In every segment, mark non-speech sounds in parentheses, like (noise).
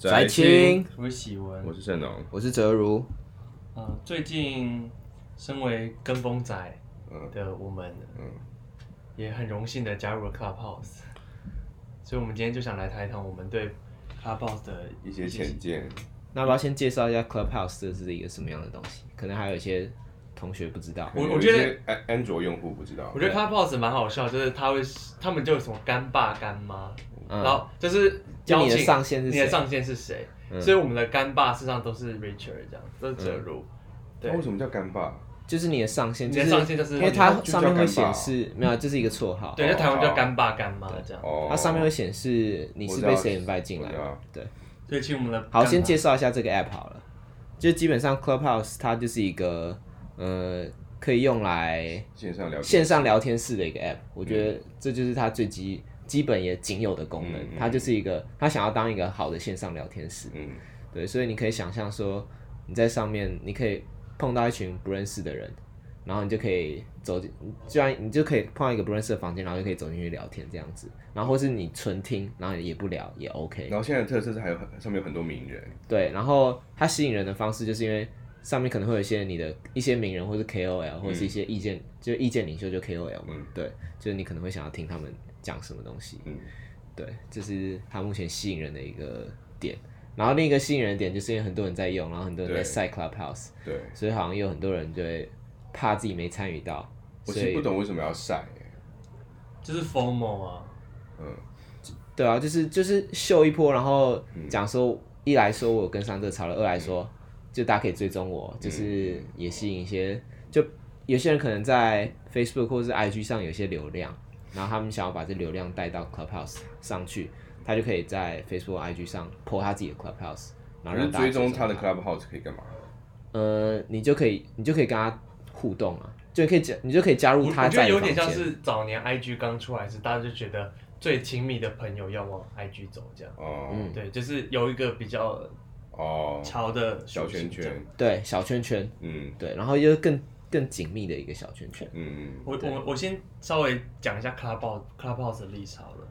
宅青，我是喜文，我是盛龙，我是泽如。呃，最近身为跟风仔的我们，嗯，也很荣幸的加入了 Clubhouse，所以我们今天就想来谈一谈我们对 Clubhouse 的一些浅见。那要不要先介绍一下 Clubhouse 这是一个什么样的东西？可能还有一些同学不知道。我我觉得安安卓用户不知道。我觉得 Clubhouse 蛮好笑，就是他会，他们就有什么干爸干妈。然后就是邀请你的上线是谁？你的上线是谁？所以我们的干爸事实上都是 Richard 这样，都是哲如。对，为什么叫干爸？就是你的上限，你的上线就是因为它上面会显示没有，这是一个绰号。对，在台湾叫干爸干妈这样。它上面会显示你是被谁 invite 进来。对。所以请我们的好，先介绍一下这个 app 好了。就基本上 Clubhouse 它就是一个呃可以用来线上聊线上聊天室的一个 app。我觉得这就是它最基。基本也仅有的功能，它就是一个，他想要当一个好的线上聊天室，嗯，对，所以你可以想象说，你在上面，你可以碰到一群不认识的人，然后你就可以走进，就然你就可以碰到一个不认识的房间，然后就可以走进去聊天这样子，然后或是你纯听，然后也不聊也 OK。然后现在的特色是还有很上面有很多名人，对，然后它吸引人的方式就是因为上面可能会有一些你的一些名人，或是 KOL，或是一些意见，嗯、就意见领袖就 KOL 嘛，嗯、对，就是你可能会想要听他们。讲什么东西？嗯，对，这是他目前吸引人的一个点。然后另一个吸引人的点，就是因为很多人在用，然后很多人在晒 Clubhouse，对，所以好像有很多人就会怕自己没参与到。我其实不懂为什么要晒，就是 FOMO 啊，嗯，对啊，就是就是秀一波，然后讲说一来说我跟上这潮流，二来说就大家可以追踪我，就是也吸引一些，就有些人可能在 Facebook 或是 IG 上有些流量。然后他们想要把这流量带到 Clubhouse 上去，他就可以在 Facebook、IG 上 po 他自己的 Clubhouse，然后让大家追踪他的 Clubhouse 可以干嘛？呃，你就可以，你就可以跟他互动啊，就可以加，你就可以加入他。我觉得有点像是早年 IG 刚出来时，大家就觉得最亲密的朋友要往 IG 走这样。哦。嗯，对，就是有一个比较哦潮的小圈圈，对，小圈圈，嗯，对，然后又更。更紧密的一个小圈圈。嗯，我我我先稍微讲一下 Clubhouse Clubhouse 的历史好了，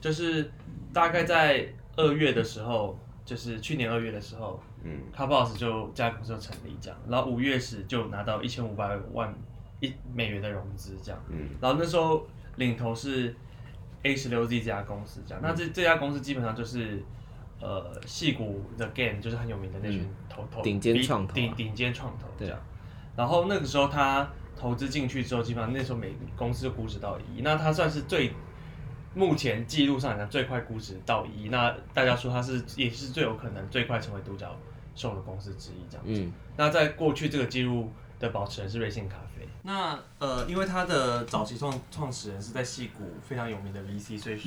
就是大概在二月的时候，就是去年二月的时候，嗯，Clubhouse 就这家公司就成立这样，然后五月时就拿到一千五百万一美元的融资这样，嗯，然后那时候领头是 A 十六 Z 这家公司这样，嗯、那这这家公司基本上就是呃戏骨 The Game 就是很有名的那群头头顶尖创投顶顶尖创投这样。然后那个时候他投资进去之后，基本上那时候每公司就估值到一亿，那他算是最目前记录上来讲最快估值到一亿。那大家说他是也是最有可能最快成为独角兽的公司之一这样子。嗯。那在过去这个记录的保持人是瑞幸咖啡。那呃，因为他的早期创创始人是在戏谷非常有名的 VC，所以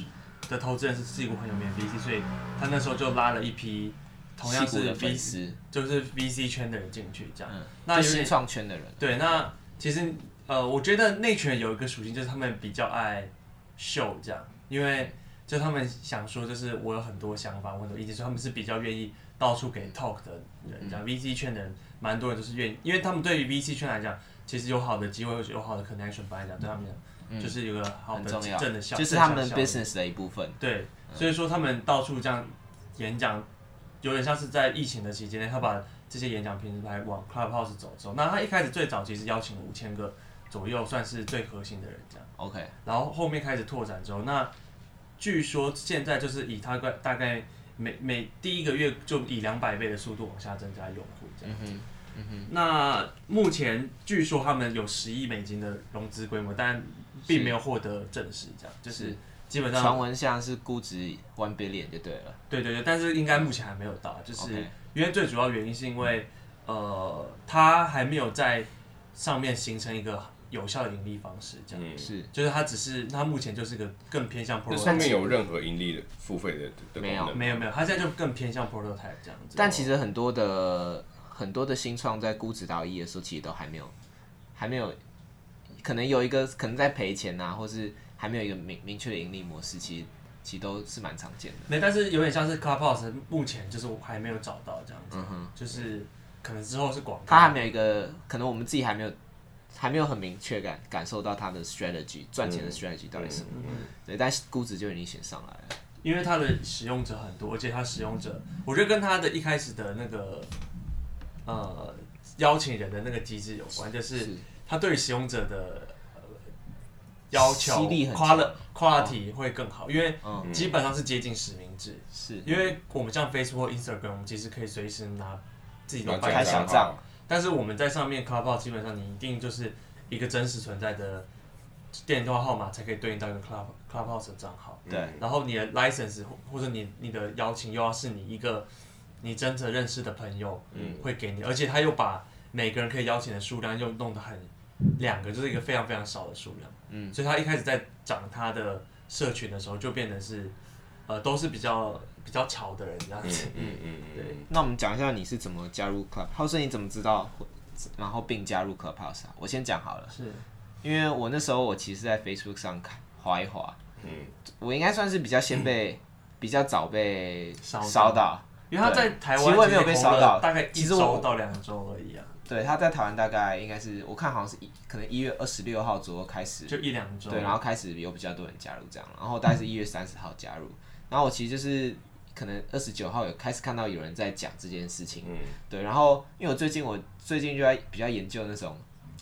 的投资人是戏谷很有名的 VC，所以他那时候就拉了一批。同样是 VC，就是 VC 圈的人进去这样，嗯、那新创圈的人。对，那其实呃，我觉得内圈有一个属性，就是他们比较爱秀这样，因为就他们想说，就是我有很多想法，我很多意见，所以他们是比较愿意到处给 talk 的人。这样、嗯、VC 圈的人，蛮多人都是愿意，因为他们对于 VC 圈来讲，其实有好的机会，有好的 connection，来讲对他们讲，嗯、就是有个好的正的效，就是他们 business 的一部分。对，所以说他们到处这样演讲。有点像是在疫情的期间内，他把这些演讲平台往 Clubhouse 走走。那他一开始最早其实邀请了五千个左右，算是最核心的人这样。OK。然后后面开始拓展之后，那据说现在就是以他个大概每每第一个月就以两百倍的速度往下增加用户这样子。嗯哼。那目前据说他们有十亿美金的融资规模，但并没有获得证实，这样就是。基本上传闻像是估值 one billion 就对了，对对对，但是应该目前还没有到，就是因为最主要原因是因为，呃，它还没有在上面形成一个有效的盈利方式，这样。是，就是它只是它目前就是个更偏向 prototype，上面有任何盈利的付费的的没有。没有没有，它现在就更偏向 prototype 这样子。但其实很多的很多的新创在估值到一的时候，其实都还没有还没有，可能有一个可能在赔钱呐、啊，或是。还没有一个明明确的盈利模式，其实其实都是蛮常见的。没，但是有点像是 Clubhouse，目前就是我还没有找到这样子，嗯、哼就是可能之后是广告。它还没有一个，可能我们自己还没有还没有很明确感感受到它的 strategy 赚钱的 strategy 到底是什么。嗯嗯嗯、对，但是估值就已经显上来了。因为它的使用者很多，而且它使用者，我觉得跟它的一开始的那个呃邀请人的那个机制有关，就是它对使用者的、呃、要求 quality quality 会更好，因为基本上是接近实名制，是。因为我们像 Facebook、Instagram，我们其实可以随时拿自己的开小账，但是我们在上面 Clubhouse 基本上你一定就是一个真实存在的。电话号码才可以对应到一个 Club Clubhouse 的账号，对，然后你的 license 或者你你的邀请又要是你一个你真正认识的朋友，嗯，会给你，而且他又把每个人可以邀请的数量又弄得很两个，就是一个非常非常少的数量，嗯，所以他一开始在涨他的社群的时候，就变成是呃都是比较比较潮的人这样子，嗯嗯嗯，(laughs) 对。那我们讲一下你是怎么加入 Clubhouse，你怎么知道，然后并加入 Clubhouse 啊？我先讲好了，是。因为我那时候我其实，在 Facebook 上看划一划，嗯，我应该算是比较先被、嗯、比较早被烧到，因为他在台湾其实我也没有被烧到，大概一周到两周而已啊。对，他在台湾大概应该是我看好像是一可能一月二十六号左右开始，就一两周，对，然后开始有比较多人加入这样，然后大概是一月三十号加入，然后我其实就是可能二十九号有开始看到有人在讲这件事情，嗯，对，然后因为我最近我最近就在比较研究那种。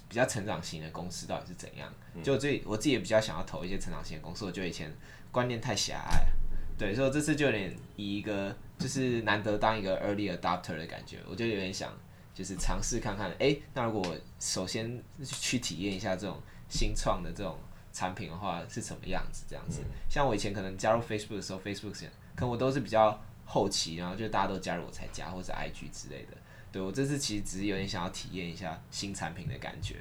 比较成长型的公司到底是怎样？就最我自己也比较想要投一些成长型的公司，我觉得以前观念太狭隘了，对，所以这次就有点以一个就是难得当一个 early adopter 的感觉，我就有点想就是尝试看看，哎、欸，那如果我首先去体验一下这种新创的这种产品的话是什么样子？这样子，像我以前可能加入 Facebook 的时候，Facebook 可能我都是比较后期，然后就大家都加入我才加，或者 IG 之类的。对，我这次其实只是有点想要体验一下新产品的感觉，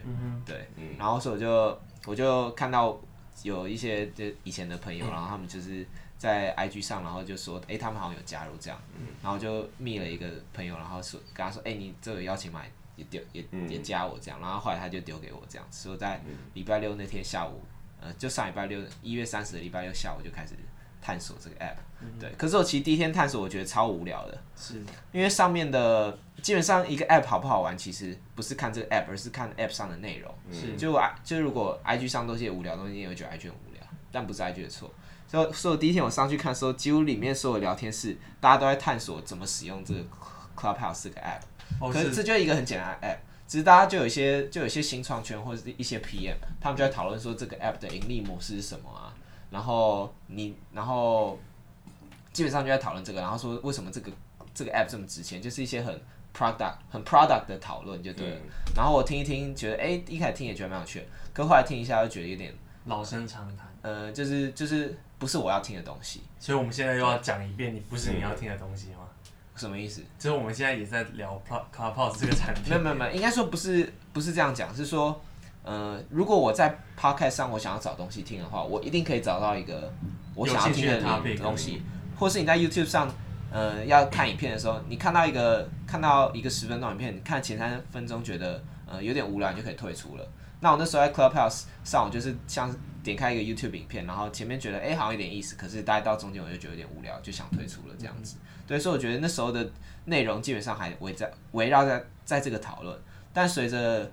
对，嗯，然后所以我就我就看到有一些就以前的朋友，然后他们就是在 IG 上，然后就说，哎，他们好像有加入这样，嗯，然后就密了一个朋友，然后说跟他说，哎，你这个邀请码也丢也也加我这样，然后后来他就丢给我这样，所以在礼拜六那天下午，呃，就上礼拜六一月三十的礼拜六下午就开始探索这个 app，对，可是我其实第一天探索，我觉得超无聊的，是因为上面的。基本上一个 app 好不好玩，其实不是看这个 app，而是看 app 上的内容。是，就 I 就如果 IG 上都是些无聊的东西，你也会觉得 IG 很无聊，但不是 IG 的错。所以，所以第一天我上去看的时候，几乎里面所有聊天室，大家都在探索怎么使用这个 Clubhouse 这个 app。哦，可是这就一个很简单的 app，只是大家就有一些就有一些新创圈或者是一些 PM，他们就在讨论说这个 app 的盈利模式是什么啊？然后你，然后基本上就在讨论这个，然后说为什么这个这个 app 这么值钱，就是一些很。product 很 product 的讨论就对了，嗯、然后我听一听，觉得哎、欸，一开始听也觉得蛮有趣的，可后来听一下又觉得有点老生常谈，呃，就是就是不是我要听的东西，所以我们现在又要讲一遍，你不是你要听的东西吗？嗯、什么意思？就是我们现在也在聊 Clubhouse 这个产品，没有没有没有，应该说不是不是这样讲，是说，呃，如果我在 podcast 上我想要找东西听的话，我一定可以找到一个我想要听的东西，或是你在 YouTube 上。呃，要看影片的时候，你看到一个看到一个十分钟影片，你看前三分钟觉得呃有点无聊，你就可以退出了。那我那时候在 Clubhouse 上，我就是像点开一个 YouTube 影片，然后前面觉得哎、欸、好像有点意思，可是大概到中间我就觉得有点无聊，就想退出了这样子。对，所以我觉得那时候的内容基本上还围在围绕在在这个讨论，但随着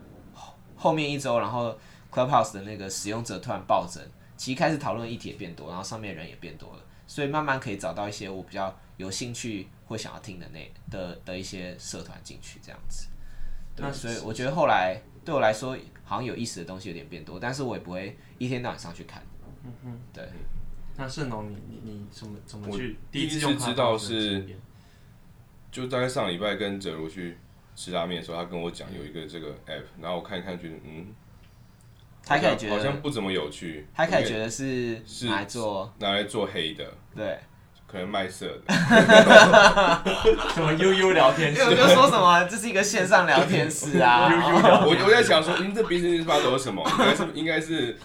后面一周，然后 Clubhouse 的那个使用者突然暴增，其实开始讨论议题也变多，然后上面人也变多了，所以慢慢可以找到一些我比较。有兴趣或想要听的那的的一些社团进去这样子，那所以我觉得后来对我来说好像有意思的东西有点变多，但是我也不会一天到晚上去看。嗯哼，对。那盛龙，你你你怎么怎么去？第一次知道是，就大概上礼拜跟哲如去吃拉面的时候，他跟我讲有一个这个 app，然后我看一看，觉得嗯，他可以觉得好像不怎么有趣，他可以觉得是拿来做拿来做黑的，对。可能卖色的，什么悠悠聊天室？我就说什么这是一个线上聊天室啊。(laughs) 悠悠聊我我在想说，嗯，这 business model 是什么？应该是应该是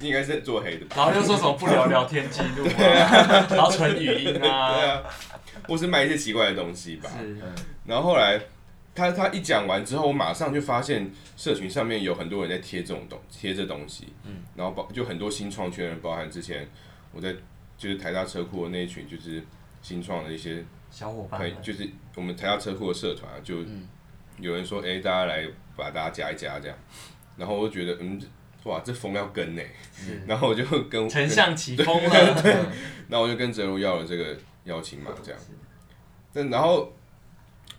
应该是做黑的。然后又说什么不聊聊天记录啊，(laughs) 然后纯语音啊，对啊，或是卖一些奇怪的东西吧。然后后来他他一讲完之后，我马上就发现社群上面有很多人在贴这种东贴这东西，嗯，然后包就很多新创圈人，包含之前我在。就是台大车库的那一群，就是新创的一些小伙伴，就是我们台大车库的社团，啊就有人说，哎、欸，大家来把大家加一加这样，然后我就觉得，嗯，哇，这风要跟呢，(laughs) 然后我就跟丞相起风了，对，(laughs) 然后我就跟哲如要了这个邀请码，这样，但然后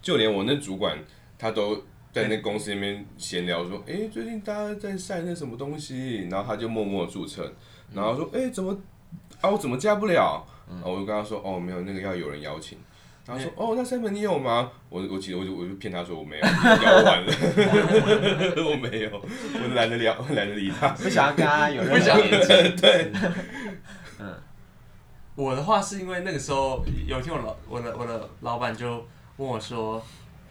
就连我那主管他都在那公司那边闲聊说，哎，最近大家在晒那什么东西，然后他就默默注册，然后说，哎，怎么啊，我怎么加不了？然后我就跟他说，哦，没有，那个要有人邀请。他说：“哦，那 Simon 你有吗？”我我其实我就我就骗他说我没有，聊完了，我没有，我懒得聊，懒得理他，不想要跟他有任何连接。(laughs) 对，嗯，我的话是因为那个时候有一天我老我的我的老板就问我说：“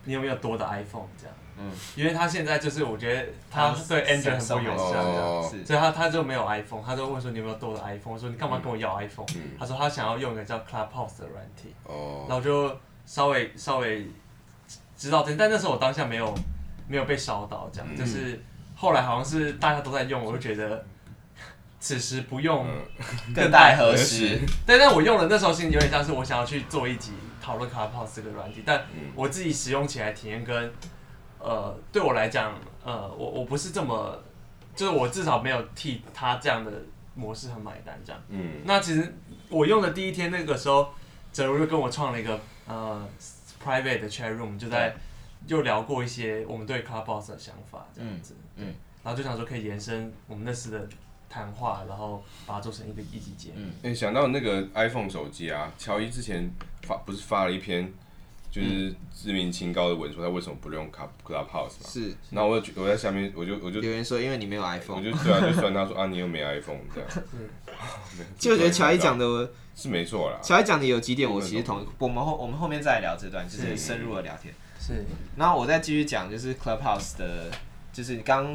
你有没有多的 iPhone？” 这样。嗯，因为他现在就是我觉得他对 Android 很不友善，所以他他就没有 iPhone，他就问说你有没有多的 iPhone，我说你干嘛跟我要 iPhone？他说他想要用一个叫 Clubhouse 的软体，然后就稍微稍微知道这，但那时候我当下没有没有被烧到，这样就是后来好像是大家都在用，我就觉得此时不用更待何时？但但我用了那时候心里有点像是我想要去做一集讨论 Clubhouse 这个软体，但我自己使用起来体验跟。呃，对我来讲，呃，我我不是这么，就是我至少没有替他这样的模式很买单这样。嗯。那其实我用的第一天那个时候，哲如就跟我创了一个呃 private 的 chat room，就在又聊过一些我们对 Clubhouse 的想法这样子。嗯。嗯，然后就想说可以延伸我们那时的谈话，然后把它做成一个一级节目。嗯。想到那个 iPhone 手机啊，乔伊之前发不是发了一篇。就是知名清高的文说他为什么不用 Clubhouse 嘛？是，然后我就我在下面我就我就留言说，因为你没有 iPhone，我就对啊，就算他说啊，你又没 iPhone 这样。(laughs) 就我觉得乔伊讲的是没错啦。乔伊讲的有几点我其实同，我们后我们后面再来聊这段，就是深入的聊天。是，然后我再继续讲，就是 Clubhouse 的，就是你刚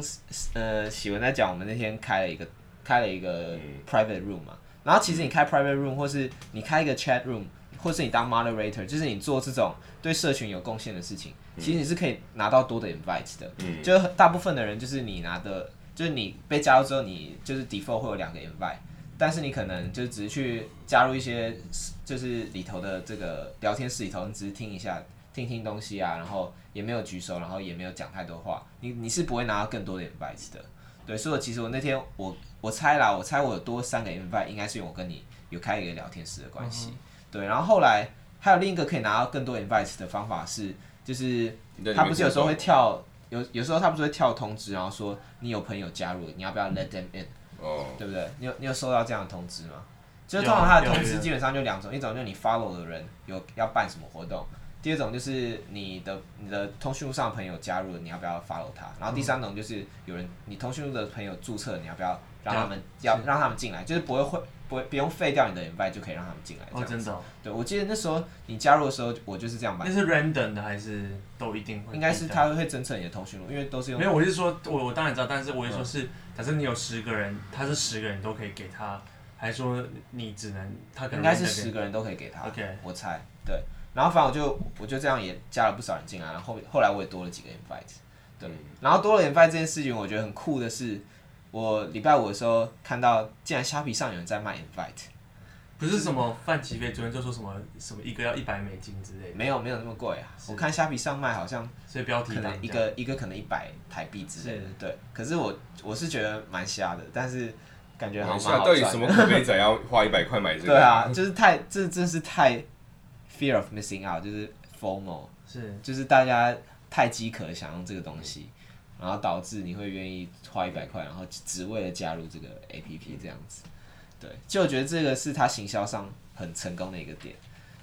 呃喜文在讲，我们那天开了一个开了一个 private room 嘛，然后其实你开 private room 或是你开一个 chat room。或是你当 moderator，就是你做这种对社群有贡献的事情，其实你是可以拿到多的 invite 的。嗯，就大部分的人就是你拿的，就是你被加入之后，你就是 default 会有两个 invite，但是你可能就只是去加入一些，就是里头的这个聊天室里头，你只是听一下，听听东西啊，然后也没有举手，然后也没有讲太多话，你你是不会拿到更多的 invite 的。对，所以我其实我那天我我猜啦，我猜我有多三个 invite，应该是因为我跟你有开一个聊天室的关系。嗯对，然后后来还有另一个可以拿到更多 invites 的方法是，就是他不是有时候会跳，有有时候他不是会跳通知，然后说你有朋友加入，你要不要 let them in？哦，对不对？你有你有收到这样的通知吗？就是通常他的通知基本上就两种，一种就是你 follow 的人有要办什么活动，第二种就是你的你的通讯录上的朋友加入了，你要不要 follow 他？然后第三种就是有人你通讯录的朋友注册，你要不要让他们要让他们进来？就是不会会。不不用废掉你的 invite 就可以让他们进来。哦，真的、哦。对，我记得那时候你加入的时候，我就是这样办。那是 random 的还是都一定会？应该是他会侦测你的通讯录，因为都是用。没有，我是说，我我当然知道，但是我是说是，假设你有十个人，他是十个人都可以给他，还是说你只能他可能？应该是十个人都可以给他。OK，我猜对。然后反正我就我就这样也加了不少人进来，然后后后来我也多了几个 invite。对。然后多了 invite 这件事情，我觉得很酷的是，我礼拜五的时候看到，竟然虾皮上有人在卖 invite。不是什么范琪斐昨天就说什么什么一个要一百美金之类的，没有没有那么贵啊。我看虾皮上卖好像，所以标题可能一个一个可能一百台币之类的，对。可是我我是觉得蛮瞎的，但是感觉好像蛮好赚。到底什么可悲仔要花一百块买这个？对啊，就是太这真是太 fear of missing out，就是 formal，是就是大家太饥渴想用这个东西，然后导致你会愿意花一百块，然后只为了加入这个 APP 这样子。对，就我觉得这个是他行销上很成功的一个点，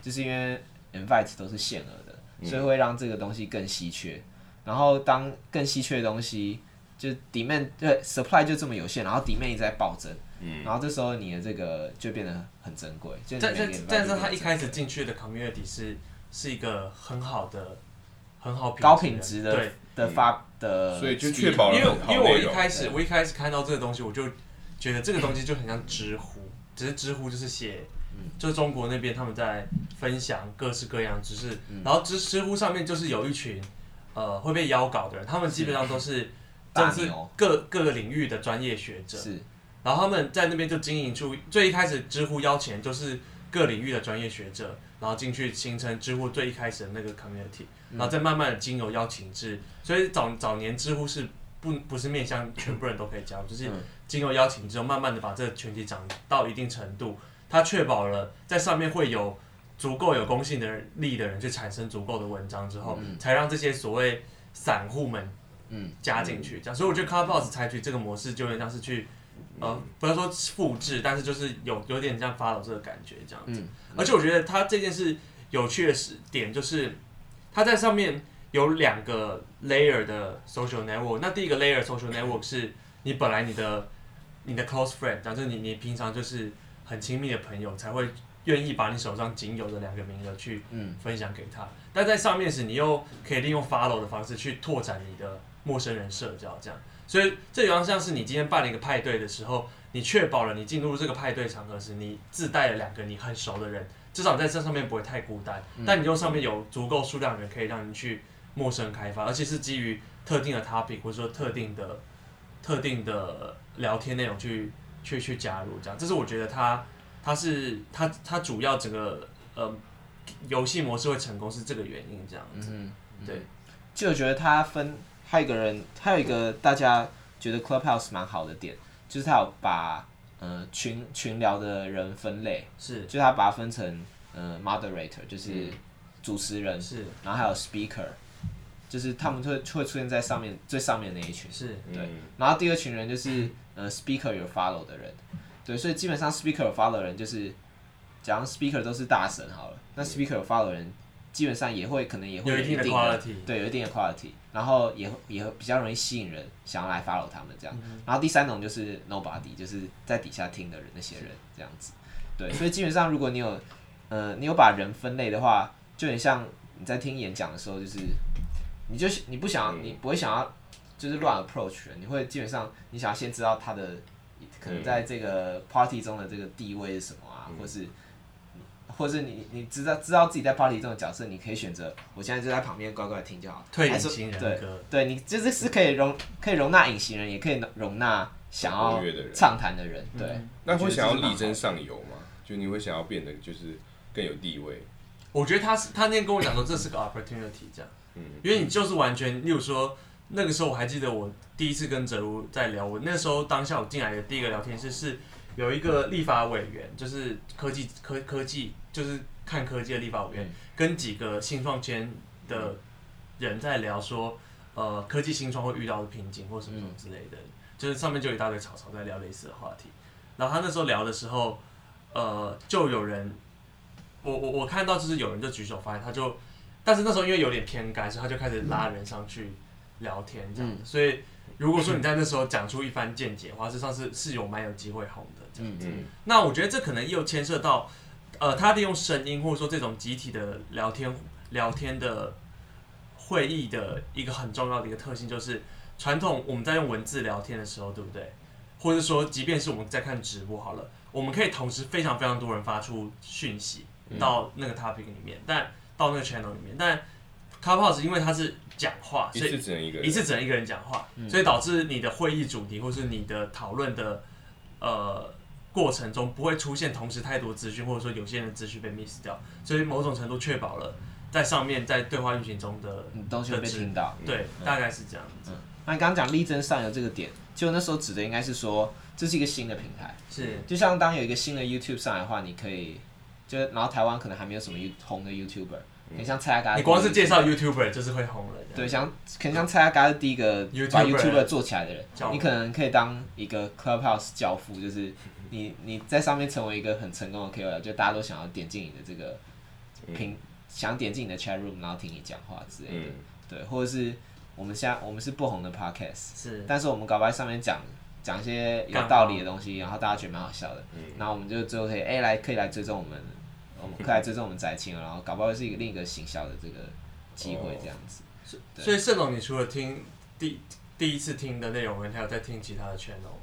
就是因为 invite 都是限额的，所以会让这个东西更稀缺。然后当更稀缺的东西，就 demand 对 supply 就这么有限，然后 demand 一直在暴增，嗯，然后这时候你的这个就变得很珍贵。但但但是他一开始进去的 community 是是一个很好的、很好高品质的对的发的，所以就确保了因为因为我一开始我一开始看到这个东西我就。觉得这个东西就很像知乎，只是知乎就是写，就是中国那边他们在分享各式各样知识，然后知知乎上面就是有一群，呃会被邀稿的人，他们基本上都是，就是各各个领域的专业学者，是，然后他们在那边就经营出最一开始知乎邀请就是各领域的专业学者，然后进去形成知乎最一开始的那个 community，然后再慢慢的经由邀请制，所以早早年知乎是。不不是面向全部人都可以加入，就是经由邀请之后，慢慢的把这个群体长到一定程度，它确保了在上面会有足够有公信的人力的人去产生足够的文章之后，嗯、才让这些所谓散户们嗯加进去。这样，所以我觉得 Clubhouse 采取这个模式，就有点像是去呃不要说复制，但是就是有有点像 follow 这个感觉这样子。嗯、而且我觉得它这件事有趣的是点就是，它在上面。有两个 layer 的 social network，那第一个 layer social network 是你本来你的你的 close friend，假设你你平常就是很亲密的朋友才会愿意把你手上仅有的两个名额去分享给他，嗯、但在上面时你又可以利用 follow 的方式去拓展你的陌生人社交，这样，所以这有点像是你今天办了一个派对的时候，你确保了你进入这个派对场合时，你自带了两个你很熟的人，至少你在这上面不会太孤单，嗯、但你又上面有足够数量的人可以让你去。陌生开发，而且是基于特定的 topic 或者说特定的、特定的聊天内容去去去加入，这样，这是我觉得它它是它它主要整个呃游戏模式会成功是这个原因，这样子。嗯，嗯对。就我觉得它分，还有一个人，还有一个大家觉得 Clubhouse 蛮好的点，就是他有把呃群群聊的人分类，是，就他把它分成呃 moderator，就是主持人，是，然后还有 speaker。就是他们会会出现在上面最上面那一群，是。对。然后第二群人就是呃 speaker 有 follow 的人，对，所以基本上 speaker 有 follow 的人就是，假如 speaker 都是大神好了，那 speaker 有 follow 的人基本上也会可能也会有一定的 quality，对，有一定的 quality，然后也也比较容易吸引人想要来 follow 他们这样。然后第三种就是 nobody，就是在底下听的人那些人这样子，对。所以基本上如果你有呃你有把人分类的话，就很像你在听演讲的时候就是。你就你不想，你不会想要，就是乱 approach 人，你会基本上你想要先知道他的可能在这个 party 中的这个地位是什么啊，或是，或是你你知道知道自己在 party 中的角色，你可以选择我现在就在旁边乖乖听就好。退隐形人格，对，对你就是是可以容可以容纳隐形人，也可以容纳想要畅谈的人。对，那会想要力争上游吗？就你会想要变得就是更有地位？我觉得他是他那天跟我讲说这是个 opportunity 这样。嗯因为你就是完全，例如说那个时候我还记得我第一次跟哲如在聊，我那时候当下我进来的第一个聊天室是有一个立法委员，就是科技科科技就是看科技的立法委员，跟几个新创圈的人在聊说，呃，科技新创会遇到的瓶颈或什么什么之类的，就是上面就有一大堆草草在聊类似的话题，然后他那时候聊的时候，呃，就有人，我我我看到就是有人就举手发言，他就。但是那时候因为有点偏干，所以他就开始拉人上去聊天这样。嗯、所以如果说你在那时候讲出一番见解的话，实际上是是有蛮有机会红的这样子。那我觉得这可能又牵涉到，呃，他利用声音或者说这种集体的聊天聊天的会议的一个很重要的一个特性，就是传统我们在用文字聊天的时候，对不对？或者说，即便是我们在看直播好了，我们可以同时非常非常多人发出讯息到那个 topic 里面，但到那个 channel 里面，但 Clubhouse 因为它是讲话，所以一次只能一个人，一次只能一个人讲话，嗯、所以导致你的会议主题或是你的讨论的呃过程中不会出现同时太多资讯，或者说有些人的资讯被 miss 掉，所以某种程度确保了在上面在对话运行中的东西会被听到。对，嗯、大概是这样子。嗯、那你刚刚讲力争上游这个点，就那时候指的应该是说这是一个新的平台，是就像当有一个新的 YouTube 上来的话，你可以。就然后台湾可能还没有什么红的 YouTuber，很像蔡阿嘎。你光是介绍 YouTuber 就是会红了。对，像可能像蔡阿嘎是第一个把 YouTuber 做起来的人，你可能可以当一个 Clubhouse 教父，就是你你在上面成为一个很成功的 KOL，就大家都想要点进你的这个屏，想点进你的 chat room，然后听你讲话之类的。对，或者是我们现在我们是不红的 Podcast，是，但是我们搞不好在上面讲讲一些有道理的东西，然后大家觉得蛮好笑的，然后我们就最后可以哎来可以来追踪我们。我们可以来追踪我们宅青，然后搞不好是一个另一个行销的这个机会，这样子。是、哦，所以盛总，你除了听第第一次听的内容，你还有在听其他的 channel 吗？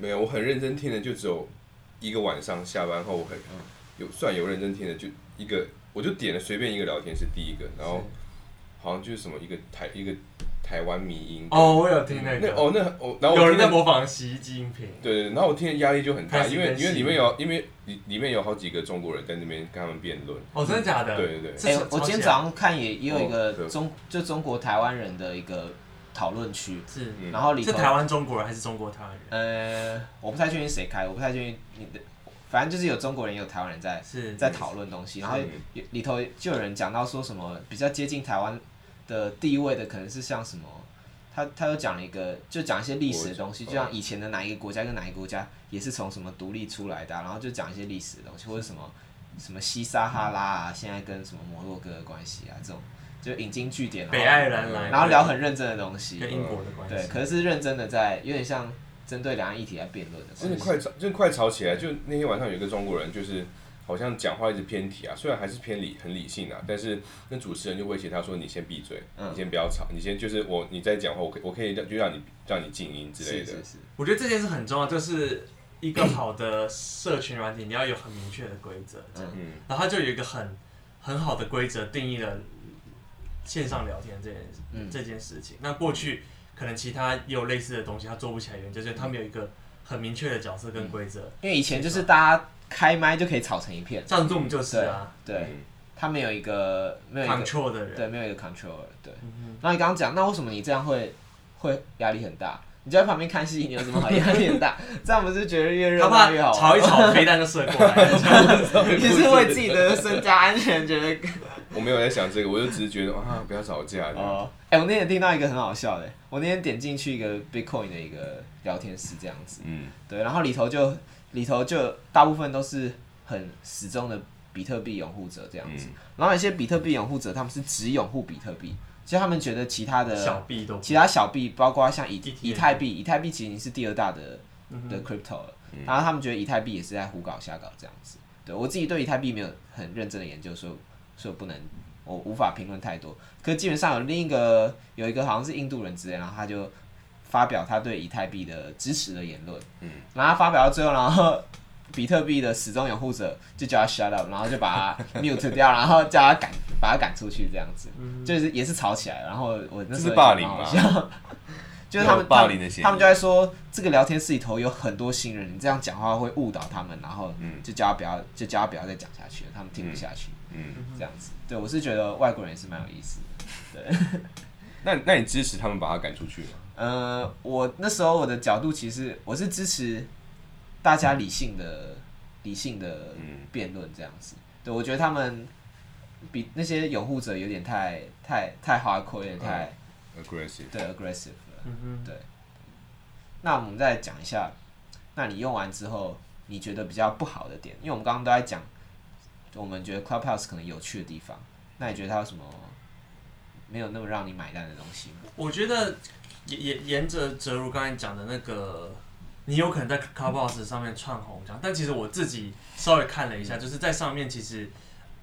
没有，我很认真听的就只有一个晚上下班后，我很有算有认真听的就一个，我就点了随便一个聊天是第一个，然后好像就是什么一个台一个。台湾迷音哦，我有听那个，那哦那哦，然后有人在模仿习近平，对对，然后我听的压力就很大，因为因为里面有因为里里面有好几个中国人在那边跟他们辩论，哦，真的假的？对对对，哎，我今天早上看也也有一个中就中国台湾人的一个讨论区，是，然后里头是台湾中国人还是中国台湾人？呃，我不太确定谁开，我不太确定你的，反正就是有中国人也有台湾人在是在讨论东西，然后里头就有人讲到说什么比较接近台湾的地位的，可能是像什么，他他又讲了一个，就讲一些历史的东西，就像以前的哪一个国家跟哪一个国家也是从什么独立出来的，啊，然后就讲一些历史的东西，或者什么什么西撒哈拉啊，现在跟什么摩洛哥的关系啊这种。就引经据典，北爱尔兰来，然后聊很认真的东西，跟英国的关系，对，可是是认真的在，有点像针对两岸议题来辩论的。真的快吵，真的快吵起来！就那天晚上有一个中国人，就是好像讲话一直偏题啊，虽然还是偏理很理性啊，但是那主持人就威胁他说：“你先闭嘴，你先不要吵，你先就是我你在讲话，我可我可以让就让你让你静音之类的。”是是是，我觉得这件事很重要，就是一个好的社群软体，你要有很明确的规则，嗯，然后它就有一个很很好的规则定义了。线上聊天这件事，嗯、这件事情，那过去可能其他也有类似的东西，他做不起来，原因就是他们有一个很明确的角色跟规则。因为以前就是大家开麦就可以吵成一片，像 Zoom 就是啊，对，对他没有一个没有一个 control 的人，对，没有一个 control，对。嗯、哼然后你刚刚讲，那为什么你这样会会压力很大？你就在旁边看戏，你有什么好压力很大？(laughs) 这样不是觉得越热闹越好？吵一吵，飞弹就射过来。(laughs) 你是为自己的身家安全觉得？我没有在想这个，我就只是觉得啊，不要吵架。哦，哎、欸，我那天听到一个很好笑的，我那天点进去一个 Bitcoin 的一个聊天室，这样子。嗯。对，然后里头就里头就大部分都是很死忠的比特币拥护者这样子，嗯、然后有些比特币拥护者他们是只拥护比特币。其实他们觉得其他的小币都，其他小币，包括像以以太币，以太币其实是第二大的的 crypto 了。然后他们觉得以太币也是在胡搞瞎搞这样子。对，我自己对以太币没有很认真的研究，所以所以我不能，我无法评论太多。可是基本上有另一个有一个好像是印度人之类，然后他就发表他对以太币的支持的言论。嗯，然后他发表到最后，然后。比特币的始终拥护者就叫他 shut up，然后就把他 mute 掉，然后叫他赶，把他赶出去，这样子，嗯、就是也是吵起来。然后我那时候是霸凌嘛，(laughs) 就是他们霸凌的他们就在说这个聊天室里头有很多新人，你这样讲话会误导他们，然后就叫他不要，就叫他不要再讲下去了，他们听不下去，嗯，这样子。对，我是觉得外国人也是蛮有意思的。对，(laughs) 那那你支持他们把他赶出去吗？呃，我那时候我的角度其实我是支持。大家理性的、理性的辩论这样子，对，我觉得他们比那些拥护者有点太、太、太 hardcore，有点太 aggressive，对 aggressive 了，嗯哼，对。那我们再讲一下，那你用完之后，你觉得比较不好的点？因为我们刚刚都在讲，我们觉得 Clubhouse 可能有趣的地方，那你觉得它有什么没有那么让你买单的东西吗？我觉得沿沿沿着哲如刚才讲的那个。你有可能在 Clubhouse 上面窜红这样，但其实我自己稍微看了一下，就是在上面其实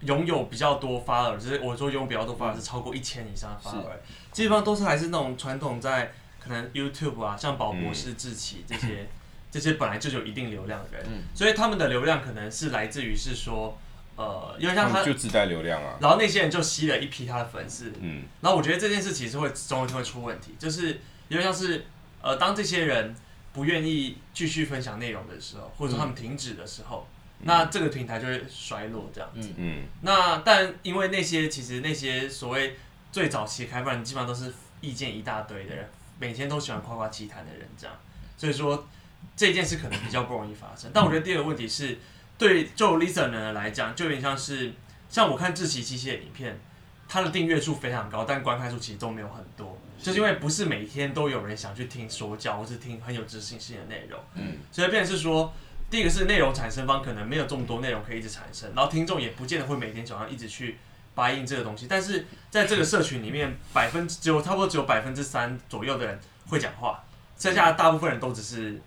拥有比较多 follower，就是我说拥有比较多 follower 是超过一千以上的 follower，基本上都是还是那种传统在可能 YouTube 啊，像宝博士、志奇这些这些本来就有一定流量的人，所以他们的流量可能是来自于是说，呃，因为像他就自带流量啊，然后那些人就吸了一批他的粉丝，嗯，然后我觉得这件事其实会总有一天会出问题，就是因为像是呃当这些人。不愿意继续分享内容的时候，或者说他们停止的时候，嗯、那这个平台就会衰落这样子。嗯，那但因为那些其实那些所谓最早期开发人，基本上都是意见一大堆的人，每天都喜欢夸夸其谈的人，这样。所以说这件事可能比较不容易发生。但我觉得第二个问题是，对就 listener 来讲，就有点像是像我看志奇七七的影片，他的订阅数非常高，但观看数其实都没有很多。就是因为不是每天都有人想去听说教，或是听很有知识性的内容，嗯，所以变成是说，第一个是内容产生方可能没有这么多内容可以一直产生，然后听众也不见得会每天早上一直去 buy in 这个东西，但是在这个社群里面，百分之只有差不多只有百分之三左右的人会讲话，剩下的大部分人都只是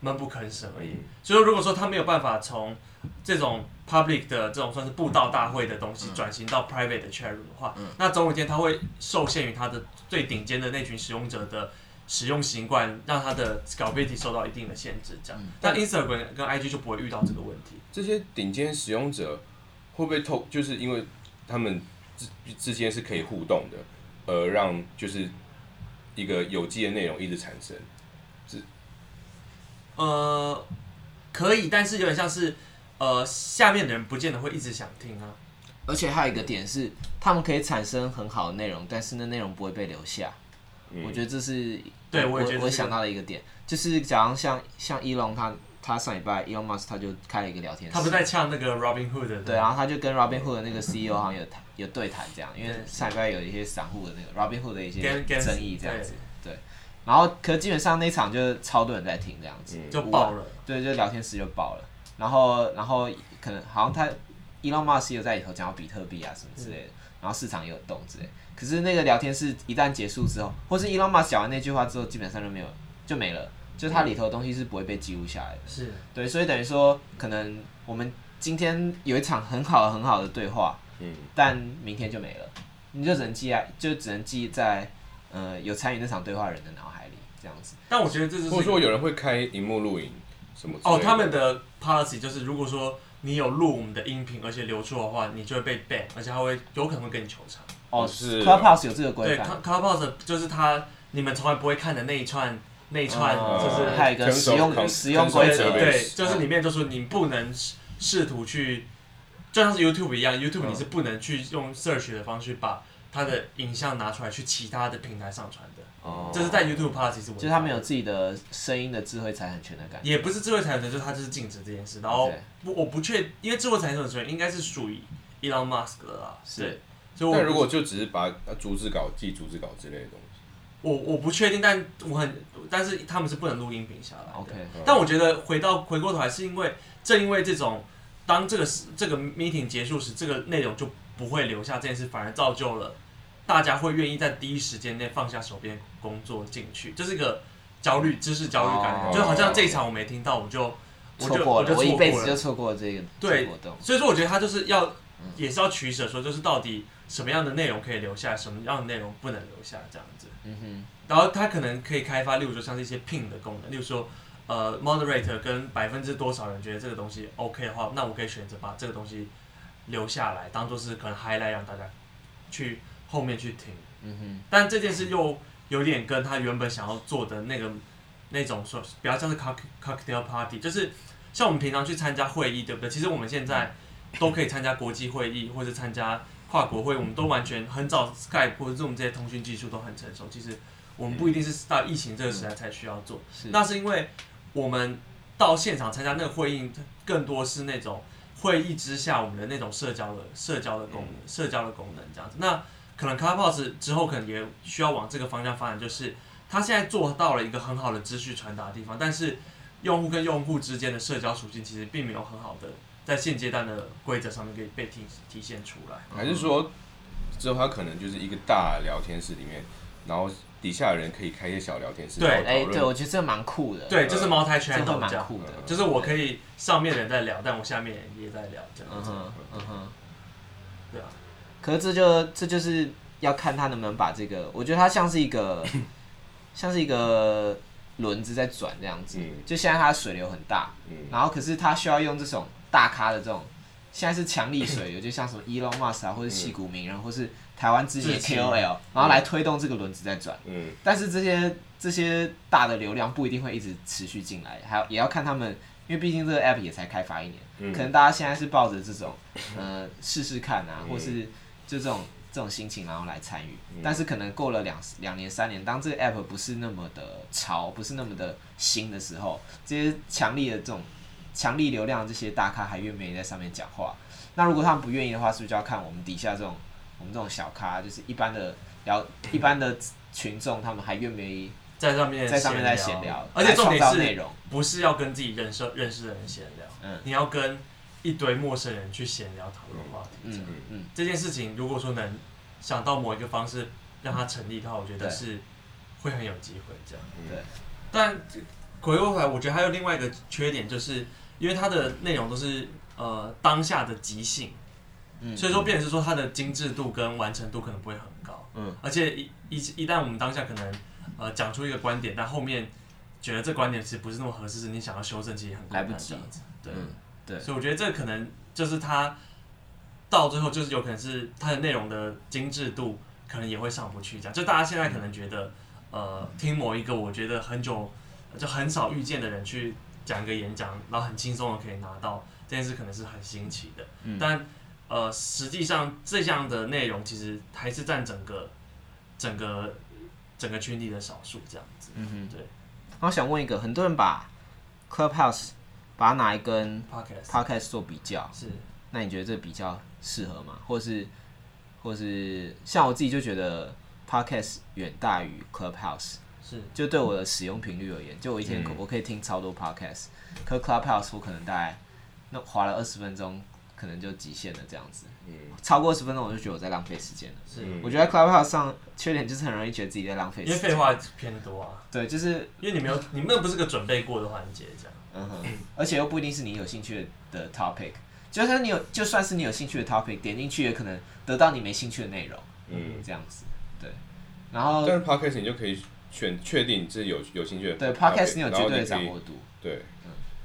闷不吭声而已。所以如果说他没有办法从这种 public 的这种算是布道大会的东西转型到 private 的 room 的话，那总有一天它会受限于它的。最顶尖的那群使用者的使用习惯，让它的 scalability 受到一定的限制，这样。但 Instagram 跟 IG 就不会遇到这个问题。这些顶尖使用者会不会透，就是因为他们之之间是可以互动的，而让就是一个有机的内容一直产生？是，呃，可以，但是有点像是，呃，下面的人不见得会一直想听啊。而且还有一个点是，他们可以产生很好的内容，但是那内容不会被留下。我觉得这是对我我想到的一个点，就是假如像像 Elon 他他上礼拜 Elon Musk 他就开了一个聊天室，他不在呛那个 Robinhood 的对，然后他就跟 Robinhood 的那个 CEO 好像有谈有对谈这样，因为上礼拜有一些散户的那个 Robinhood 的一些争议这样子，对，然后可基本上那场就是超多人在听这样子，就爆了，对，就聊天室就爆了，然后然后可能好像他 Elon Musk 有在里头讲到比特币啊什么之类的，然后市场也有动之类。可是那个聊天室一旦结束之后，或是 Elon Musk 讲完那句话之后，基本上就没有就没了，就它里头的东西是不会被记录下来的。是对，所以等于说，可能我们今天有一场很好很好的对话，嗯，但明天就没了，你就只能记在，就只能记在呃有参与那场对话人的脑海里这样子。但我觉得这是，或者说有人会开荧幕录影什么？哦，他们的 policy 就是如果说你有录我们的音频，而且流出的话，你就会被 ban，而且他会有可能会跟你求偿。哦，是 Clubhouse 有这个规范。对，Clubhouse 就是他，你们从来不会看的那一串，那一串就是还有一个使用使用规则，对，就是里面就说你不能试图去，就像是 YouTube 一样，YouTube 你是不能去用 search 的方式把它的影像拿出来去其他的平台上传的。哦。这是在 YouTube 是，就是他们有自己的声音的智慧财产权的感觉。也不是智慧财产权，就是他就是禁止这件事。然后不，我不确，因为智慧财产权应该是属于 Elon Musk 的啦。是。但如果就只是把逐字稿记逐字稿之类的东西，我我不确定，但我很，但是他们是不能录音频下来。OK，但我觉得回到回过头来，是因为正因为这种，当这个这个 meeting 结束时，这个内容就不会留下这件事，反而造就了大家会愿意在第一时间内放下手边工作进去，这是一个焦虑知识焦虑感，就好像这一场我没听到，我就我就我就我一辈子就错过了这个对活动。所以说，我觉得他就是要也是要取舍，说就是到底。什么样的内容可以留下，什么样的内容不能留下，这样子。嗯哼。然后他可能可以开发，例如说像是一些 pin 的功能，例如说，呃，moderator 跟百分之多少人觉得这个东西 OK 的话，那我可以选择把这个东西留下来，当做是可能 highlight 让大家去后面去听。嗯哼。但这件事又有点跟他原本想要做的那个那种说，比较像是 cocktail party，就是像我们平常去参加会议，对不对？其实我们现在都可以参加国际会议，或者参加。跨国会，我们都完全很早，Skype 或者这种这些通讯技术都很成熟。其实我们不一定是到疫情这个时代才需要做，是那是因为我们到现场参加那个会议，更多是那种会议之下我们的那种社交的社交的功能，嗯、社交的功能这样子。那可能 Clubhouse 之后可能也需要往这个方向发展，就是它现在做到了一个很好的资讯传达的地方，但是用户跟用户之间的社交属性其实并没有很好的。在现阶段的规则上面可以被体体现出来，还是说之后它可能就是一个大聊天室里面，然后底下的人可以开一些小聊天室。对，哎，对，我觉得这蛮酷的。对，就是茅台全都蛮酷的，就是我可以上面的人在聊，但我下面人也在聊，这样子。嗯哼，嗯哼。对啊，可是这就这就是要看他能不能把这个，我觉得它像是一个，(laughs) 像是一个。轮子在转这样子，嗯、就现在它的水流很大，嗯、然后可是它需要用这种大咖的这种，现在是强力水流，就像什么 (laughs) Elon Musk 啊，或者戏骨名人，或是台湾之前 KOL，然后来推动这个轮子在转。嗯、但是这些这些大的流量不一定会一直持续进来，还要也要看他们，因为毕竟这个 App 也才开发一年，嗯、可能大家现在是抱着这种，呃，试试看啊，或是就这种。这种心情，然后来参与，但是可能过了两两年、三年，当这个 app 不是那么的潮，不是那么的新的时候，这些强力的这种强力流量这些大咖还愿不愿意在上面讲话？那如果他们不愿意的话，是不是就要看我们底下这种我们这种小咖，就是一般的聊一般的群众，他们还愿不愿意在上面在上面在闲聊？而且重点是内容不是要跟自己认识认识的人闲聊，嗯，你要跟。一堆陌生人去闲聊讨论话题，嗯嗯，这件事情如果说能想到某一个方式让它成立的话，我觉得是会很有机会这样。对，但回过头来，我觉得还有另外一个缺点，就是因为它的内容都是呃当下的即兴，嗯，所以说变成是说它的精致度跟完成度可能不会很高，嗯，而且一一一旦我们当下可能呃讲出一个观点，但后面觉得这观点其实不是那么合适，是你想要修正其实很来不及，对。对，所以我觉得这可能就是他到最后就是有可能是他的内容的精致度可能也会上不去，这样就大家现在可能觉得，呃，听某一个我觉得很久就很少遇见的人去讲一个演讲，然后很轻松的可以拿到这件事，可能是很新奇的。嗯。但呃，实际上这样的内容其实还是占整个整个。整个群体的少数这样子。嗯哼，对。我想问一个，很多人把 Clubhouse 把它拿来跟 Podcast Podcast 做比较，是。那你觉得这比较适合吗？或是，或是像我自己就觉得 Podcast 远大于 Clubhouse。是。就对我的使用频率而言，就我一天可我可以听超多 Podcast，可 Clubhouse 我可能大概那花了二十分钟。可能就极限了这样子，嗯，超过十分钟我就觉得我在浪费时间了。是，我觉得 Clubhouse 上缺点就是很容易觉得自己在浪费时间，因为废话偏多啊。对，就是因为你没有，你们那不是个准备过的环节，这样。嗯哼，而且又不一定是你有兴趣的 topic，就算你有，就算是你有兴趣的 topic，点进去也可能得到你没兴趣的内容。嗯，这样子，对。然后，但是 Podcast 你就可以选确定这是有有兴趣的。对，Podcast 你有绝对的掌握度。对。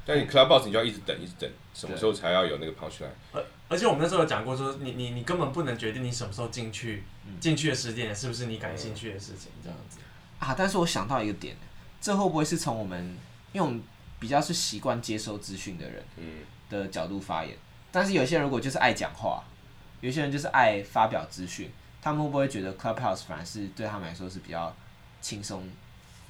但你 Clubhouse 你就要一直等，一直等，什么时候才要有那个跑出来？而而且我们那时候有讲过，说你你你根本不能决定你什么时候进去，进去的时间是不是你感兴趣的事情，这样子啊。但是我想到一个点，这会不会是从我们，因为我们比较是习惯接收资讯的人，嗯的角度发言。但是有些人如果就是爱讲话，有些人就是爱发表资讯，他们会不会觉得 Clubhouse 反而是对他们来说是比较轻松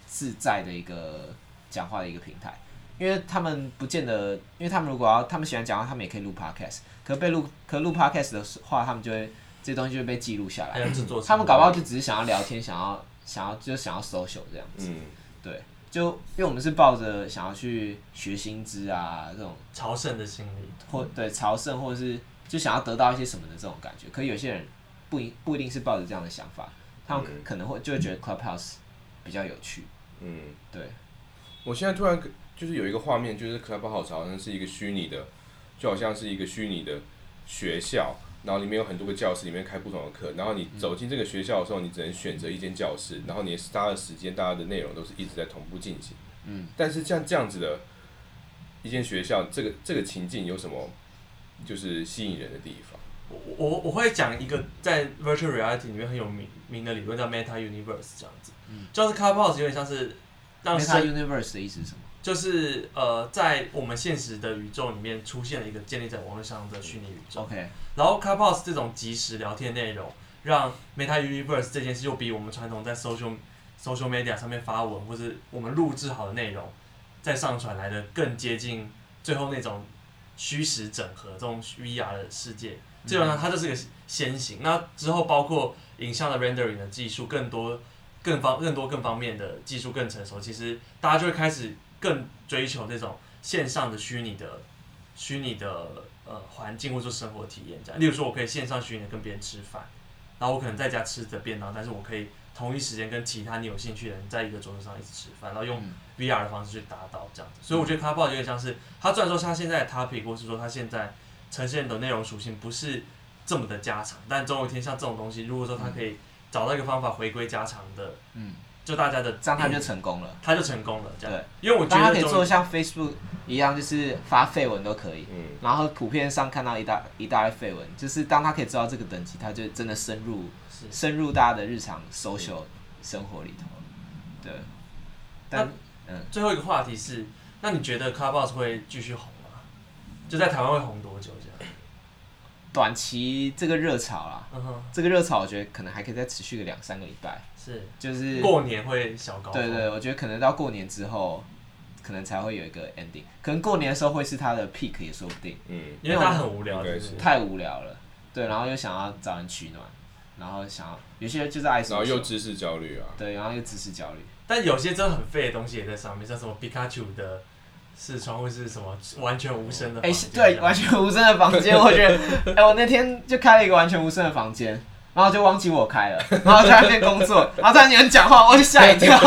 自在的一个讲话的一个平台？因为他们不见得，因为他们如果要，他们喜欢讲话，他们也可以录 podcast。可被录，可录 podcast 的话，他们就会这些东西就会被记录下来。他们搞不好就只是想要聊天，想要想要就想要 social 这样子。嗯，对，就因为我们是抱着想要去学新知啊这种朝圣的心理，或对朝圣，或者是就想要得到一些什么的这种感觉。可有些人不一不一定是抱着这样的想法，他们可能会就会觉得 clubhouse 比较有趣。嗯，对。我现在突然。就是有一个画面，就是 Clubhouse 好像是一个虚拟的，就好像是一个虚拟的学校，然后里面有很多个教室，里面开不同的课，然后你走进这个学校的时候，你只能选择一间教室，然后你搭的时间，大家的内容都是一直在同步进行。嗯。但是像这样子的一间学校，这个这个情境有什么就是吸引人的地方？我我我会讲一个在 Virtual Reality 里面很有名名的理论，叫 Meta Universe 这样子。嗯。就是 Clubhouse 有点像是让 Meta Universe 的意思是什么？就是呃，在我们现实的宇宙里面出现了一个建立在网络上的虚拟宇宙。OK，然后 Clubhouse 这种即时聊天内容，让 Meta Universe 这件事又比我们传统在 social social media 上面发文或是我们录制好的内容再上传来的更接近最后那种虚实整合这种 VR 的世界。基本上它就是个先行。那之后包括影像的 rendering 的技术更多、更方、更多、更方面的技术更成熟，其实大家就会开始。更追求这种线上的虚拟的虚拟的呃环境或者说生活体验这样，例如说我可以线上虚拟的跟别人吃饭，然后我可能在家吃着便当，但是我可以同一时间跟其他你有兴趣的人在一个桌子上一起吃饭，然后用 VR 的方式去达到这样子。所以我觉得它不好有点像是，它虽然说它现在的 topic 或是说它现在呈现的内容属性不是这么的家常，但总有一天像这种东西，如果说它可以找到一个方法回归家常的，嗯。就大家的这样，他就成功了，他就成功了，这样。对，因为我觉得他可以做像 Facebook 一样，就是发废文都可以。嗯。然后普遍上看到一大一大堆废文，就是当他可以知道这个等级，他就真的深入深入大家的日常 social 生活里头。对。但嗯，最后一个话题是，那你觉得 Clubhouse 会继续红吗？就在台湾会红多久？这样？短期这个热潮啦，这个热潮我觉得可能还可以再持续个两三个礼拜。是，就是过年会小高。对，对对，我觉得可能到过年之后，可能才会有一个 ending。可能过年的时候会是它的 peak 也说不定。嗯，因为它很无聊，是太无聊了。对，然后又想要找人取暖，然后想要有些人就是爱，然后又知识焦虑啊。对，然后又知识焦虑。但有些真的很废的东西也在上面，像什么皮卡丘的视窗，或是什么完全无声的。哎、欸，对，完全无声的房间，我觉得，哎、欸，我那天就开了一个完全无声的房间。然后就忘记我开了，然后在那边工作，(laughs) 然后突然有人讲话，我就吓一跳。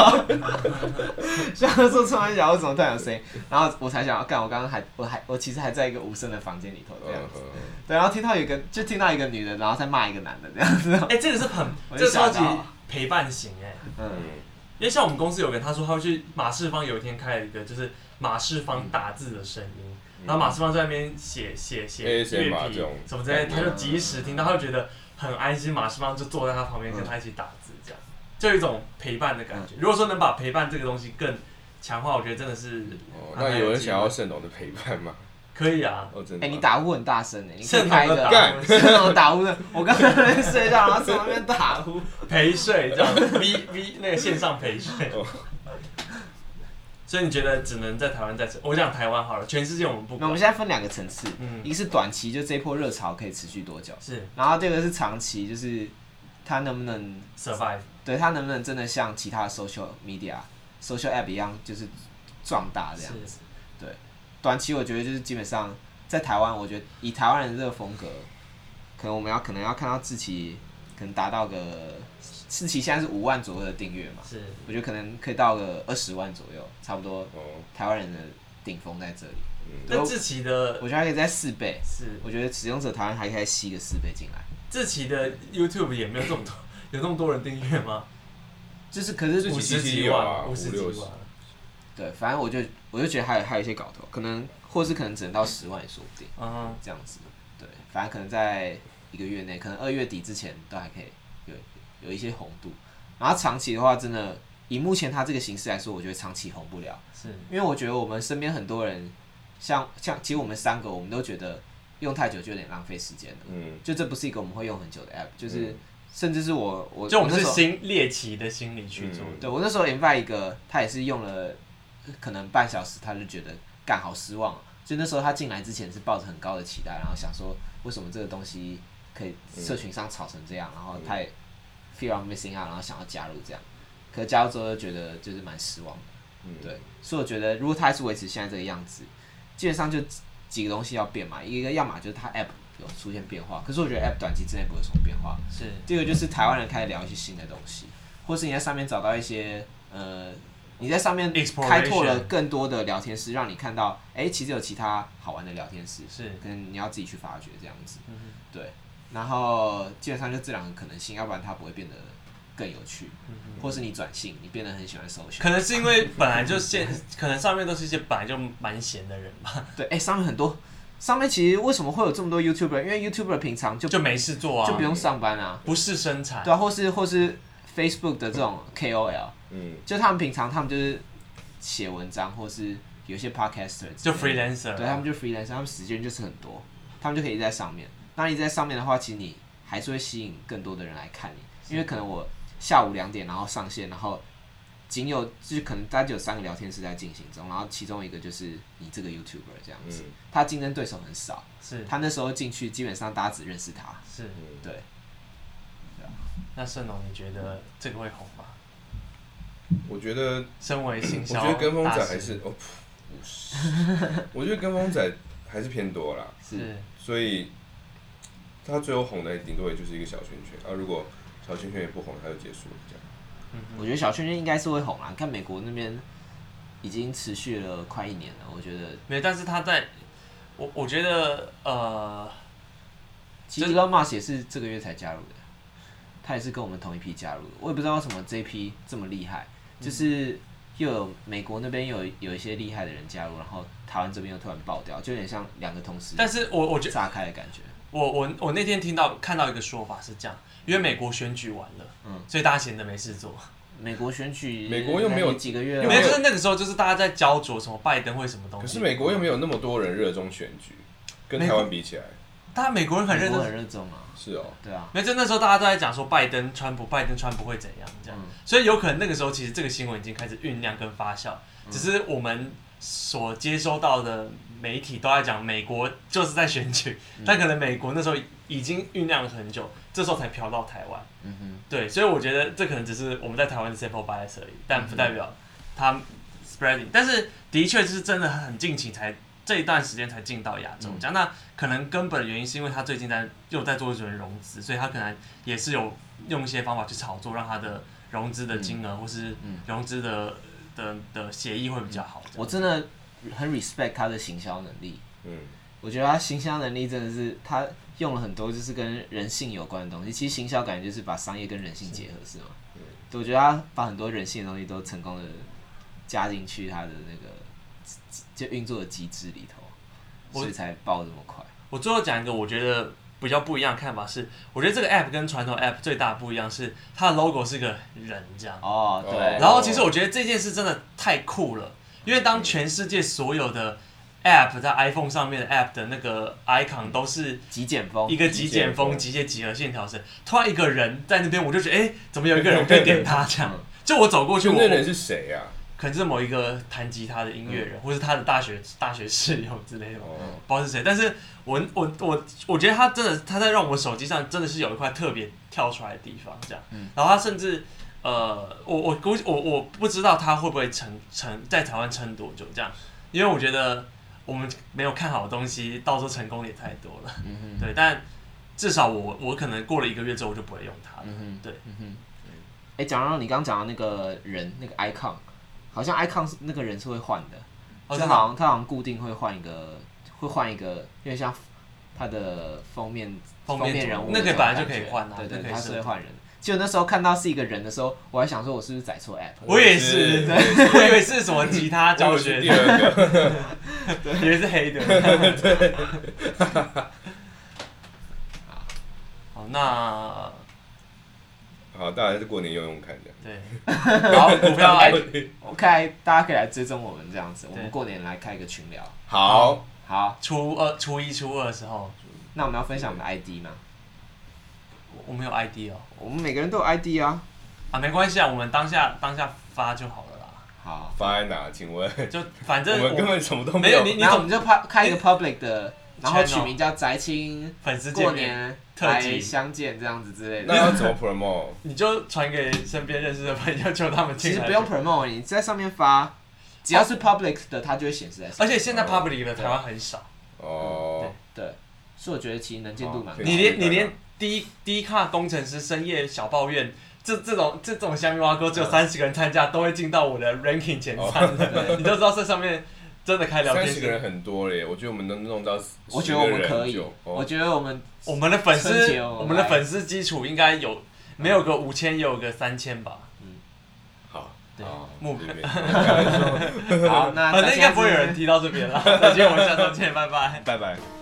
想说 (laughs) 突然讲，为什么突然有声音？然后我才想要干，我刚刚还，我还，我其实还在一个无声的房间里头这样子。对，然后听到有一个，就听到一个女的，然后在骂一个男的这样子。(laughs) 哎、欸，这个是很，这个超级陪伴型哎。嗯。因为像我们公司有个人，他说他会去马世芳，有一天开了一个就是马世芳打字的声音，嗯、然后马世芳在那边写写写乐评什么之类，他就及时听到，他就觉得。很安心，马世芳就坐在他旁边，跟他一起打字，这样、嗯、就有一种陪伴的感觉。如果说能把陪伴这个东西更强化，我觉得真的是。哦，那有人想要圣龙的陪伴吗？(laughs) 可以啊。真的哎，你打呼很大声哎，你是开一个干，打呼的。我刚刚在睡觉，然后在那边打呼，陪睡这样，(laughs) V V 那个线上陪睡。所以你觉得只能在台湾再吃？我讲台湾好了，全世界我们不管。那我们现在分两个层次，一个是短期，就这一波热潮可以持续多久？是。然后第二个是长期，就是它能不能 survive？对，它能不能真的像其他的 social media、social app 一样，就是壮大这样子？对。短期我觉得就是基本上在台湾，我觉得以台湾人这个风格，可能我们要可能要看到自己可能达到个。志祺现在是五万左右的订阅嘛？是，我觉得可能可以到个二十万左右，差不多。哦。台湾人的顶峰在这里。嗯。那志奇的，我觉得还可以在四倍。是。我觉得使用者台湾还可以吸个四倍进来。志奇的 YouTube 也没有这么多，有那么多人订阅吗？就是，可是五十几万，五十几万。对，反正我就我就觉得还有还有一些搞头，可能或是可能只能到十万也说不定。嗯。这样子。对，反正可能在一个月内，可能二月底之前都还可以。有一些红度，然后长期的话，真的以目前它这个形式来说，我觉得长期红不了。是，因为我觉得我们身边很多人，像像其实我们三个，我们都觉得用太久就有点浪费时间了。嗯，就这不是一个我们会用很久的 app，就是甚至是我我就我们是心猎奇的心理去做。对，我那时候 invite 一个，他也是用了可能半小时，他就觉得干好失望。就那时候他进来之前是抱着很高的期待，然后想说为什么这个东西可以社群上炒成这样，然后他也。Fear of missing out，然后想要加入这样，可是加入之后又觉得就是蛮失望的，嗯，对，所以我觉得如果他还是维持现在这个样子，基本上就几个东西要变嘛，一个要么就是他 App 有出现变化，可是我觉得 App 短期之内不会有什么变化，是，第二个就是台湾人开始聊一些新的东西，或是你在上面找到一些呃，你在上面开拓了更多的聊天室，让你看到，哎，其实有其他好玩的聊天室，是，可能你要自己去发掘这样子，嗯哼，对。然后基本上就这两个可能性，要不然它不会变得更有趣，或是你转性，你变得很喜欢搜寻。可能是因为本来就现，(laughs) 可能上面都是一些本来就蛮闲的人吧。对，哎，上面很多，上面其实为什么会有这么多 YouTuber？因为 YouTuber 平常就就没事做啊，就不用上班啊，不是生产。对啊，或是或是 Facebook 的这种 KOL，嗯，就他们平常他们就是写文章，或是有些 Podcaster 就 Freelancer，对他们就 Freelancer，他们时间就是很多，他们就可以在上面。那你在上面的话，其实你还是会吸引更多的人来看你，因为可能我下午两点然后上线，然后仅有就是可能大概就有三个聊天室在进行中，然后其中一个就是你这个 YouTuber 这样子，他竞争对手很少，是。他那时候进去基本上大家只认识他，是，对，对啊。那盛龙你觉得这个会红吗？我觉得，身为行销，我觉得跟风仔还是哦，不是，我觉得跟风仔还是偏多啦，是，所以。他最后红的顶多也就是一个小圈圈，啊，如果小圈圈也不红，他就结束了这样。嗯，我觉得小圈圈应该是会红啦。看美国那边已经持续了快一年了，我觉得。没，但是他在，我我觉得呃，其实 Elon Musk 也是这个月才加入的，他也是跟我们同一批加入的。我也不知道为什么这一批这么厉害，就是又有美国那边有有一些厉害的人加入，然后台湾这边又突然爆掉，就有点像两个同时。但是我我觉得炸开的感觉。我我我那天听到看到一个说法是这样，因为美国选举完了，嗯，所以大家闲着没事做。美国选举，美国又没有几个月，没有，就是那个时候就是大家在焦灼什么拜登会什么东西。可是美国又没有那么多人热衷选举，跟台湾比起来，大家美国人很热衷，很热衷啊。是哦，对啊，没，就那时候大家都在讲说拜登、川普、拜登、川普会怎样这样，所以有可能那个时候其实这个新闻已经开始酝酿跟发酵，只是我们所接收到的媒体都在讲美国就是在选举，但可能美国那时候。已经酝酿了很久，这时候才飘到台湾。嗯哼，对，所以我觉得这可能只是我们在台湾的 sample bias 而已，但不代表它 spreading。但是的确是真的很近期才这一段时间才进到亚洲这样。嗯、那可能根本的原因是因为他最近在又在做一轮融资，所以他可能也是有用一些方法去炒作，让他的融资的金额、嗯、或是融资的的的协议会比较好。我真的很 respect 他的行销能力。嗯，我觉得他行销能力真的是他。用了很多就是跟人性有关的东西，其实行销感觉就是把商业跟人性结合，是吗？对，我觉得他把很多人性的东西都成功的加进去他的那个就运作的机制里头，所以才爆这么快。我最后讲一个我觉得比较不一样的看法是，我觉得这个 app 跟传统 app 最大的不一样是它的 logo 是个人这样。哦，对。然后其实我觉得这件事真的太酷了，因为当全世界所有的 App 在 iPhone 上面的 App 的那个 icon 都是极简风，一个极简风、极简几何线条是突然一个人在那边，我就觉得，哎、欸，怎么有一个人 (laughs) 可以点他这样？就我走过去，那人是谁呀、啊？可能是某一个弹吉他的音乐人，嗯、或是他的大学大学室友之类的，哦、不知道是谁。但是我我我我觉得他真的他在让我手机上真的是有一块特别跳出来的地方，这样。嗯、然后他甚至呃，我我估计我我不知道他会不会撑撑在台湾撑多久这样，因为我觉得我们没有看好的东西，到时候成功也太多了。嗯、哼对，但至少我我可能过了一个月之后我就不会用它了。嗯、哼对。嗯哼。哎，讲到你刚刚讲的那个人那个 icon。好像 icon 是那个人是会换的，哦、就好像他好像固定会换一个，会换一个，因为像他的封面封面人物那个本来就可以换啊，对对，他是会换人。就那时候看到是一个人的时候，我还想说我是不是载错 app？我也是，对，我以为是什么吉他教学，以为 (laughs) 是黑的。对，好，那。好，大家是过年用用看的。对，好，股票 (laughs) 来，OK，大家可以来追踪我们这样子。我们过年来开一个群聊。好，好，初二、初一、初二的时候，那我们要分享我们的 ID 吗？我们有 ID 哦，我们每个人都有 ID 啊。啊，没关系啊，我们当下当下发就好了啦。好，发在哪？请问？就反正我们根本什么都没有。你你然后我们就拍开一个 public 的，然后取名叫宅青粉丝过年。特辑相见这样子之类的，那要怎么 promote？(laughs) 你就传给身边认识的朋友，叫他们。其实不用 promote，你在上面发，只要是 public 的，它就会显示在上面。而且现在 public 的台湾很少。哦。对，所以我觉得其实能见度蛮高。你连你连低低卡工程师深夜小抱怨，这这种这种虾米挖沟只有三十个人参加，都会进到我的 ranking 前三的，(laughs) 你都知道这上面。真的开聊天，三十个人很多了耶，我觉得我们能弄到，我觉得我们可以，我觉得我们我们的粉丝，我们的粉丝基础应该有没有个五千，也有个三千吧。嗯，好，对，目标。(laughs) 好，那反正应该不会有人提到这边了。再见，我们下周见，拜拜，拜拜。